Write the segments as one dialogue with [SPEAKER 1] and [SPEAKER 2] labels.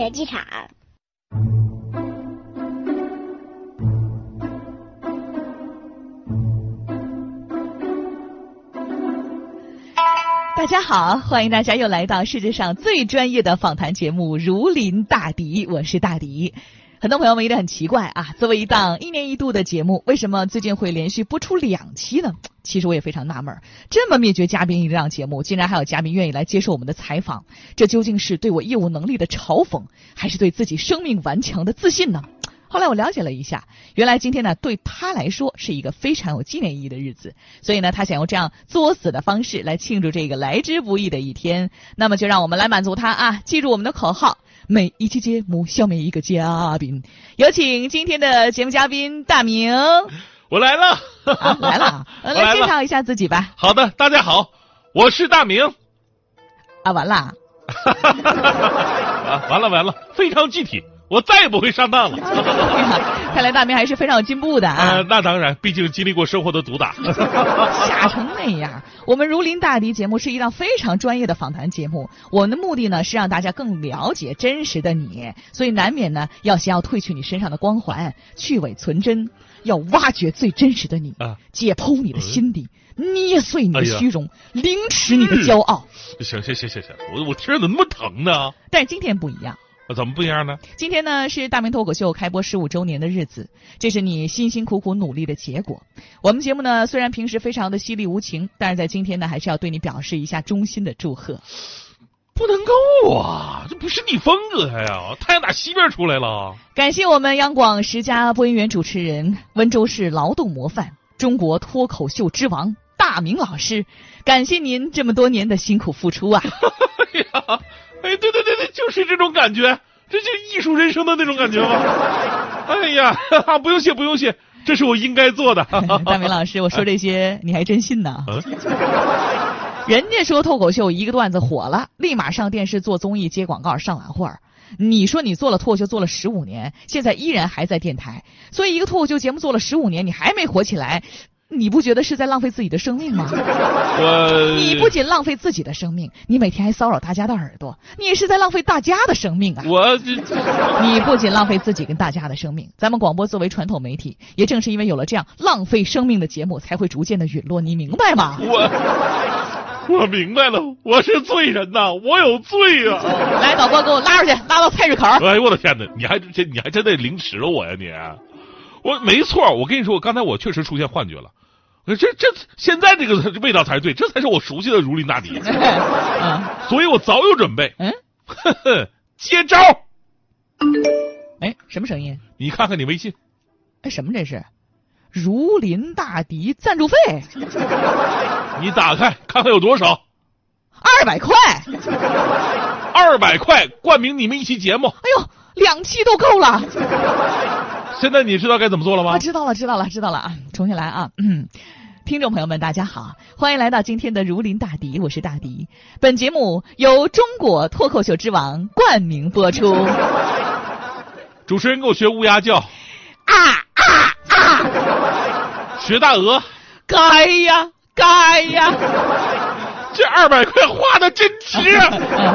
[SPEAKER 1] 球机场。
[SPEAKER 2] 大家好，欢迎大家又来到世界上最专业的访谈节目《如临大敌》，我是大敌。很多朋友们一定很奇怪啊，作为一档一年一度的节目，为什么最近会连续播出两期呢？其实我也非常纳闷，这么灭绝嘉宾一档节目，竟然还有嘉宾愿意来接受我们的采访，这究竟是对我业务能力的嘲讽，还是对自己生命顽强的自信呢？后来我了解了一下，原来今天呢对他来说是一个非常有纪念意义的日子，所以呢他想用这样作死的方式来庆祝这个来之不易的一天。那么就让我们来满足他啊！记住我们的口号：每一期节目消灭一个嘉宾。有请今天的节目嘉宾大明。
[SPEAKER 3] 我来了，
[SPEAKER 2] 啊，来了，呃来介绍一下自己吧。
[SPEAKER 3] 好的，大家好，我是大明。
[SPEAKER 2] 啊，完了，
[SPEAKER 3] 啊，完了完了，非常具体，我再也不会上当了。
[SPEAKER 2] 看来大明还是非常有进步的啊。
[SPEAKER 3] 呃，那当然，毕竟经历过生活的毒打。
[SPEAKER 2] 吓成那样！我们如临大敌节目是一档非常专业的访谈节目，我们的目的呢是让大家更了解真实的你，所以难免呢要先要褪去你身上的光环，去伪存真，要挖掘最真实的你，
[SPEAKER 3] 啊
[SPEAKER 2] 解剖你的心底，捏碎你的虚荣，凌迟你的骄傲。
[SPEAKER 3] 行行行行行，我我听着怎么那么疼呢？
[SPEAKER 2] 但是今天不一样。
[SPEAKER 3] 啊怎么不一样呢？
[SPEAKER 2] 今天呢是大明脱口秀开播十五周年的日子，这是你辛辛苦苦努力的结果。我们节目呢虽然平时非常的犀利无情，但是在今天呢还是要对你表示一下衷心的祝贺。
[SPEAKER 3] 不能够啊，这不是你风格呀！太阳打西边出来了。
[SPEAKER 2] 感谢我们央广十佳播音员主持人、温州市劳动模范、中国脱口秀之王大明老师，感谢您这么多年的辛苦付出啊！
[SPEAKER 3] 哎对对对对，就是这种感觉，这就艺术人生的那种感觉吗？哎呀，哈 哈不用谢不用谢，这是我应该做的。
[SPEAKER 2] 大明老师，我说这些你还真信呢？
[SPEAKER 3] 嗯
[SPEAKER 2] 人家说脱口秀一个段子火了，立马上电视做综艺、接广告、上晚会儿。你说你做了脱口秀做了十五年，现在依然还在电台，所以一个脱口秀节目做了十五年，你还没火起来，你不觉得是在浪费自己的生命吗？
[SPEAKER 3] 我
[SPEAKER 2] 你不仅浪费自己的生命，你每天还骚扰大家的耳朵，你也是在浪费大家的生命啊！
[SPEAKER 3] 我
[SPEAKER 2] 你不仅浪费自己跟大家的生命，咱们广播作为传统媒体，也正是因为有了这样浪费生命的节目，才会逐渐的陨落。你明白吗？
[SPEAKER 3] 我我明白了，我是罪人呐，我有罪啊！
[SPEAKER 2] 来，导播给我拉出去，拉到菜市口。
[SPEAKER 3] 哎呦我的天哪，你还这你还真得凌迟了我呀你！我没错，我跟你说，我刚才我确实出现幻觉了。这这现在这个 味道才是对，这才是我熟悉的如临大敌，
[SPEAKER 2] 嗯
[SPEAKER 3] 所以我早有准备。
[SPEAKER 2] 嗯，
[SPEAKER 3] 呵呵，接招！
[SPEAKER 2] 哎，什么声音？
[SPEAKER 3] 你看看你微信，
[SPEAKER 2] 哎，什么这是？如临大敌赞助费
[SPEAKER 3] 你打开看看有多少，
[SPEAKER 2] 二百块，
[SPEAKER 3] 二百块冠名你们一期节目。
[SPEAKER 2] 哎呦，两期都够了。
[SPEAKER 3] 现在你知道该怎么做了吗
[SPEAKER 2] 啊，？知道了，知道了，知道了啊！重新来啊，嗯。听众朋友们，大家好，欢迎来到今天的《如临大敌》，我是大迪。本节目由中国脱口秀之王冠名播出。
[SPEAKER 3] 主持人给我学乌鸦叫，
[SPEAKER 2] 啊啊啊！
[SPEAKER 3] 学大鹅。
[SPEAKER 2] 该呀，该呀！
[SPEAKER 3] 这二百块花的真值，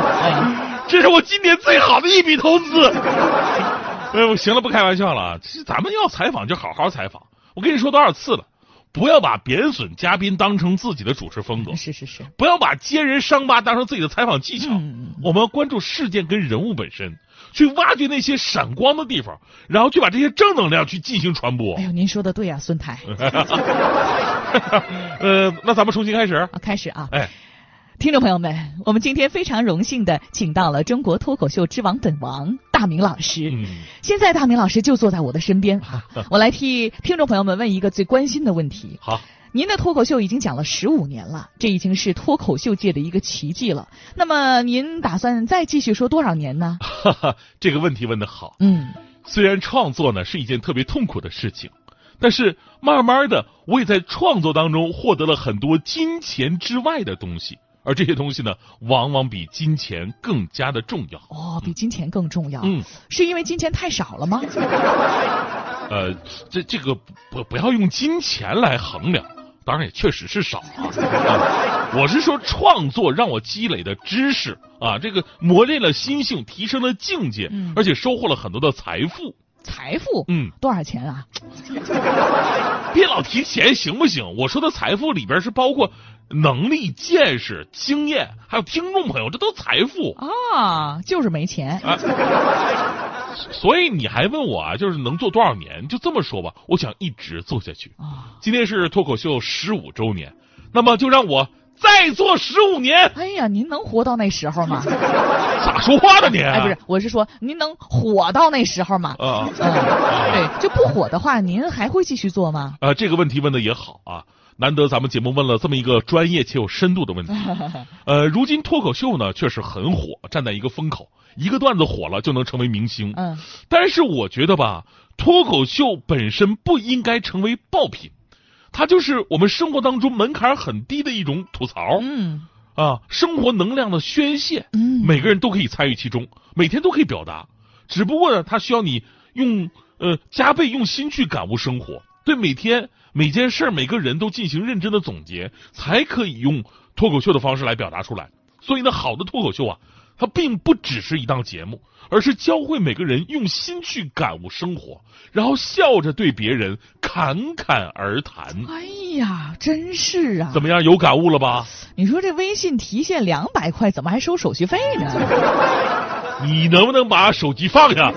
[SPEAKER 3] 这是我今年最好的一笔投资。哎呦，行了，不开玩笑了其实咱们要采访就好好采访。我跟你说多少次了，不要把贬损嘉宾当成自己的主持风格
[SPEAKER 2] 嗯，，是是是，
[SPEAKER 3] 不要把揭人伤疤当成自己的采访技巧。
[SPEAKER 2] 嗯
[SPEAKER 3] 我们要关注事件跟人物本身，去挖掘那些闪光的地方，然后去把这些正能量去进行传播
[SPEAKER 2] 哎。呦，您说的对啊，孙台。
[SPEAKER 3] 呃，那咱们重新开始。
[SPEAKER 2] 啊，开始啊！
[SPEAKER 3] 哎，
[SPEAKER 2] 听众朋友们，我们今天非常荣幸的请到了中国脱口秀之王本王大明老师。
[SPEAKER 3] 嗯，
[SPEAKER 2] 现在大明老师就坐在我的身边啊，我来替听众朋友们问一个最关心的问题。
[SPEAKER 3] 好，
[SPEAKER 2] 您的脱口秀已经讲了十五年了，这已经是脱口秀界的一个奇迹了。那么您打算再继续说多少年呢？
[SPEAKER 3] 哈哈，这个问题问得好。
[SPEAKER 2] 嗯，
[SPEAKER 3] 虽然创作呢是一件特别痛苦的事情，但是慢慢的，我也在创作当中获得了很多金钱之外的东西，而这些东西呢，往往比金钱更加的重要。
[SPEAKER 2] 哦，比金钱更重要。
[SPEAKER 3] 嗯，
[SPEAKER 2] 是因为金钱太少了吗？
[SPEAKER 3] 呃，这这个不不要用金钱来衡量，当然也确实是少啊。啊我是说创作让我积累的知识啊，这个磨练了心性，提升了境界，
[SPEAKER 2] 嗯
[SPEAKER 3] 而且收获了很多的财富。
[SPEAKER 2] 财富，
[SPEAKER 3] 嗯，
[SPEAKER 2] 多少钱啊？
[SPEAKER 3] 别老提钱行不行？我说的财富里边是包括能力、见识、经验，还有听众朋友，这都财富。
[SPEAKER 2] 啊，就是没钱。
[SPEAKER 3] 啊，所以你还问我啊，就是能做多少年？就这么说吧，我想一直做下去。
[SPEAKER 2] 啊，
[SPEAKER 3] 今天是脱口秀十五周年，那么就让我再做十五年。
[SPEAKER 2] 哎呀，您能活到那时候吗？
[SPEAKER 3] 咋说话呢你？
[SPEAKER 2] 哎，不是，我是说您能火到那时候吗？
[SPEAKER 3] 啊
[SPEAKER 2] 嗯，对，就不火的话，您还会继续做吗？
[SPEAKER 3] 啊，这个问题问的也好啊。难得咱们节目问了这么一个专业且有深度的问题，呃，如今脱口秀呢确实很火，站在一个风口，一个段子火了就能成为明星。
[SPEAKER 2] 嗯，
[SPEAKER 3] 但是我觉得吧，脱口秀本身不应该成为爆品，它就是我们生活当中门槛很低的一种吐槽。
[SPEAKER 2] 嗯。
[SPEAKER 3] 啊，生活能量的宣泄，
[SPEAKER 2] 嗯，
[SPEAKER 3] 每个人都可以参与其中，每天都可以表达，只不过呢，它需要你用呃加倍用心去感悟生活，对每天每件事每个人都进行认真的总结，才可以用脱口秀的方式来表达出来。所以呢，好的脱口秀啊，它并不只是一档节目，而是教会每个人用心去感悟生活，然后笑着对别人侃侃而谈。
[SPEAKER 2] 哎呀，真是啊！
[SPEAKER 3] 怎么样，有感悟了吧？
[SPEAKER 2] 你说这微信提现两百块，怎么还收手续费呢？
[SPEAKER 3] 你能不能把手机放下？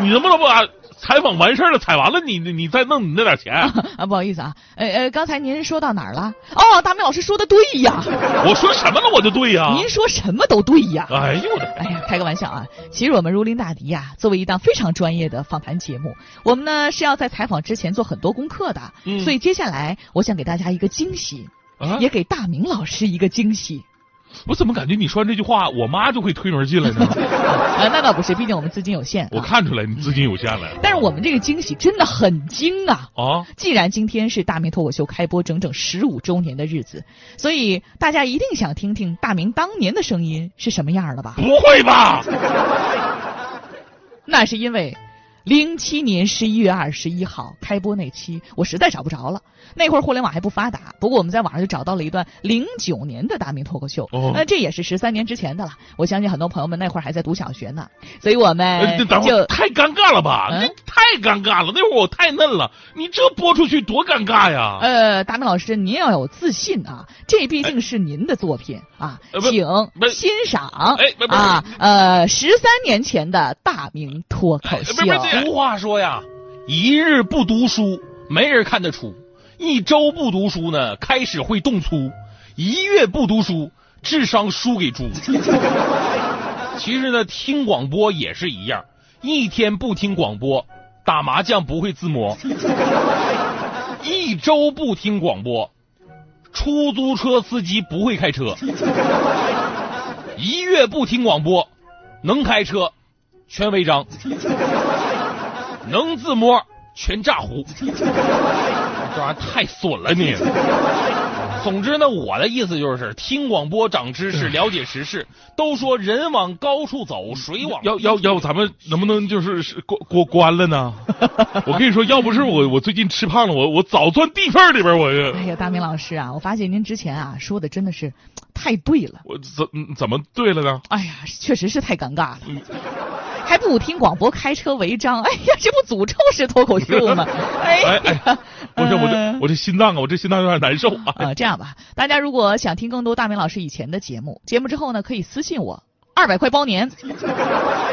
[SPEAKER 3] 你能不能把采访完事儿了，采完了你你你再弄你那点钱？
[SPEAKER 2] 啊，不好意思啊，呃呃，刚才您说到哪儿了？哦，大明老师说的对呀，
[SPEAKER 3] 我说什么了，我就对呀、
[SPEAKER 2] 您说什么都对呀。
[SPEAKER 3] 哎呦我的，
[SPEAKER 2] 哎呀，开个玩笑啊！其实我们如临大敌呀、作为一档非常专业的访谈节目，我们呢是要在采访之前做很多功课的。
[SPEAKER 3] 嗯
[SPEAKER 2] 所以接下来我想给大家一个惊喜，
[SPEAKER 3] 啊
[SPEAKER 2] 也给大明老师一个惊喜。
[SPEAKER 3] 我怎么感觉你说完这句话，我妈就会推门进来呢？
[SPEAKER 2] 啊，那倒不是，毕竟我们资金有限、
[SPEAKER 3] 我
[SPEAKER 2] 啊。
[SPEAKER 3] 看出来你资金有限了。
[SPEAKER 2] 但是我们这个惊喜真的很惊啊！
[SPEAKER 3] 啊，
[SPEAKER 2] 既然今天是大明脱口秀开播整整十五周年的日子，所以大家一定想听听大明当年的声音是什么样的吧？
[SPEAKER 3] 不会吧？
[SPEAKER 2] 那是因为，零七年十一月二十一号开播那期，我实在找不着了。那会儿互联网还不发达，不过我们在网上就找到了一段零九年的大明脱口秀，
[SPEAKER 3] 哦
[SPEAKER 2] 那这也是十三年之前的了。我相信很多朋友们那会儿还在读小学呢，所以我们就
[SPEAKER 3] 太尴尬了吧？
[SPEAKER 2] 嗯
[SPEAKER 3] 太尴尬了，那会儿我太嫩了，你这播出去多尴尬呀！
[SPEAKER 2] 呃，大明老师，您要有自信啊，这毕竟是您的作品啊，请欣赏啊，呃，十三年前的大明脱口秀
[SPEAKER 1] 俗话说呀，一日不读书，没人看得出；一周不读书呢，开始会动粗；一月不读书，智商输给猪。其实呢，听广播也是一样，一天不听广播，打麻将不会自摸；一周不听广播，出租车司机不会开车；一月不听广播，能开车全违章。能自摸全炸糊，这玩意儿太损了你。总之呢，我的意思就是听广播长知识，了解时事。都说人往高处走，水往
[SPEAKER 3] 要要要，咱们能不能就是过过关关了呢？我跟你说，要不是我我最近吃胖了，我我早钻地缝里边，我就
[SPEAKER 2] 哎呀，大明老师啊，我发现您之前啊说的真的是太对了。
[SPEAKER 3] 我怎怎么对了呢？
[SPEAKER 2] 哎呀，确实是太尴尬了。还不听广播开车违章，哎呀，这不诅咒式脱口秀吗？哎
[SPEAKER 3] 哎
[SPEAKER 2] 呀，
[SPEAKER 3] 哎，不是我这
[SPEAKER 2] 嗯
[SPEAKER 3] 我这心脏啊，我这心脏有点难受啊。
[SPEAKER 2] 呃，这样吧，大家如果想听更多大明老师以前的节目，节目之后呢，可以私信我，二百块包年。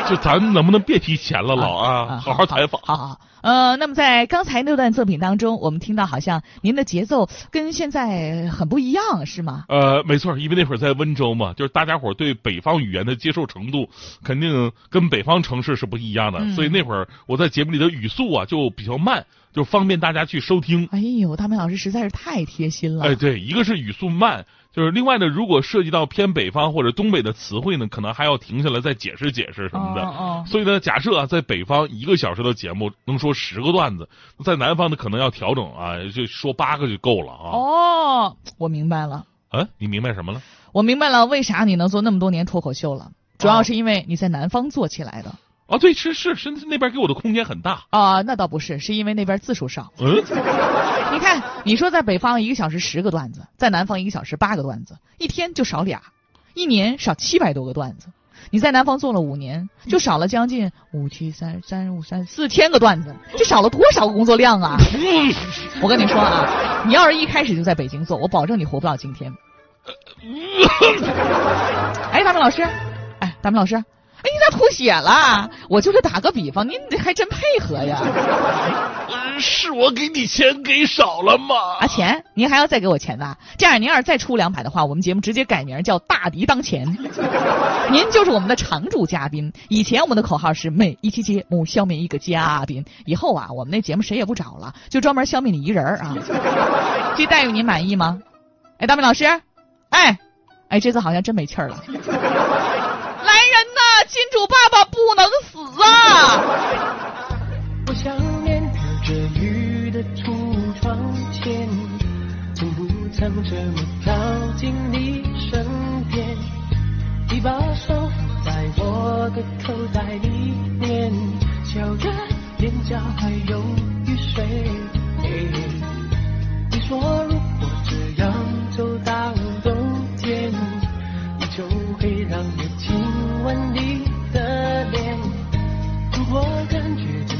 [SPEAKER 3] 就咱能不能别提钱了，老啊，好好采访。
[SPEAKER 2] 好好好，呃，那么在刚才那段作品当中，我们听到好像您的节奏跟现在很不一样，是吗？
[SPEAKER 3] 呃，没错，因为那会儿在温州嘛，就是大家伙对北方语言的接受程度肯定跟北方城市是不一样的，
[SPEAKER 2] 嗯
[SPEAKER 3] 所以那会儿我在节目里的语速啊就比较慢，就方便大家去收听。
[SPEAKER 2] 哎呦，大明老师实在是太贴心了。
[SPEAKER 3] 哎，对，一个是语速慢，就是另外呢，如果涉及到偏北方或者东北的词汇呢，可能还要停下来再解释解释什么的。
[SPEAKER 2] 哦哦
[SPEAKER 3] 所以呢，假设啊，在北方一个小时的节目能说十个段子，在南方呢可能要调整啊，就说八个就够了啊。
[SPEAKER 2] 哦，我明白了，
[SPEAKER 3] 啊，你明白什么了？
[SPEAKER 2] 我明白了，为啥你能做那么多年脱口秀了？主
[SPEAKER 3] 哦
[SPEAKER 2] 要是因为你在南方做起来的。
[SPEAKER 3] 啊，对，是是是，那边给我的空间很大。
[SPEAKER 2] 啊，那倒不是，是因为那边字数少。
[SPEAKER 3] 嗯，
[SPEAKER 2] 你看，你说在北方一个小时十个段子，在南方一个小时八个段子，一天就少俩，一年少七百多个段子。你在南方做了五年，就少了将近五七三三五三四千个段子，这少了多少个工作量啊！我跟你说啊，你要是一开始就在北京做，我保证你活不到今天。哎，大明老师，哎，大明老师，哎，你咋吐血了？我就是打个比方，您还真配合呀。
[SPEAKER 3] 是我给你钱给少了吗？
[SPEAKER 2] 啊，钱您还要再给我钱呢？这样您要是再出两百的话，我们节目直接改名叫大敌当前，您就是我们的常驻嘉宾。以前我们的口号是每一期节目消灭一个嘉宾，以后啊，我们那节目谁也不找了，就专门消灭你一人儿啊。这待遇您满意吗？哎，大明老师，哎，哎，这次好像真没气儿了。金主爸爸不能死啊，
[SPEAKER 4] 我想念着雨的橱窗前，从不曾这么靠近你身边，你把手放在我的口袋里面，笑着，脸颊还有雨水，你说如果这样走到冬天，你就会让我亲。吻你的脸，我感觉。